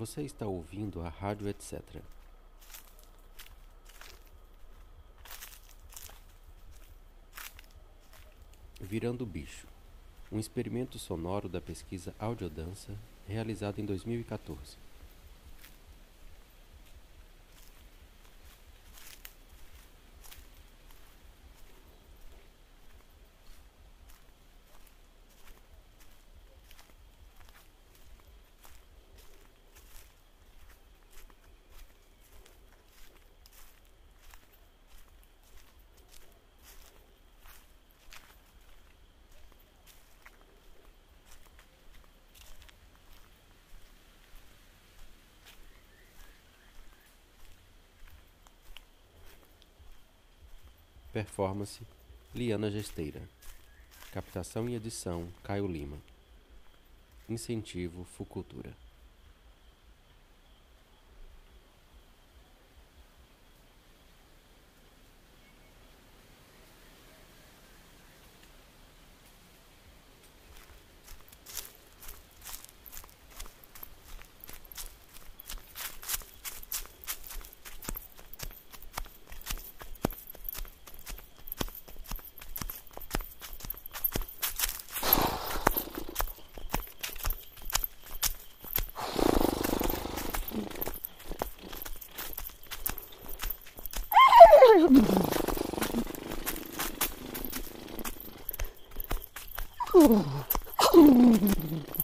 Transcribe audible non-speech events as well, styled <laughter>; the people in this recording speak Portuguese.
Você está ouvindo a Rádio Etc. Virando o Bicho um experimento sonoro da pesquisa Audiodança realizado em 2014. Performance Liana Gesteira. Captação e edição Caio Lima. Incentivo Fucultura. <laughs> Oh.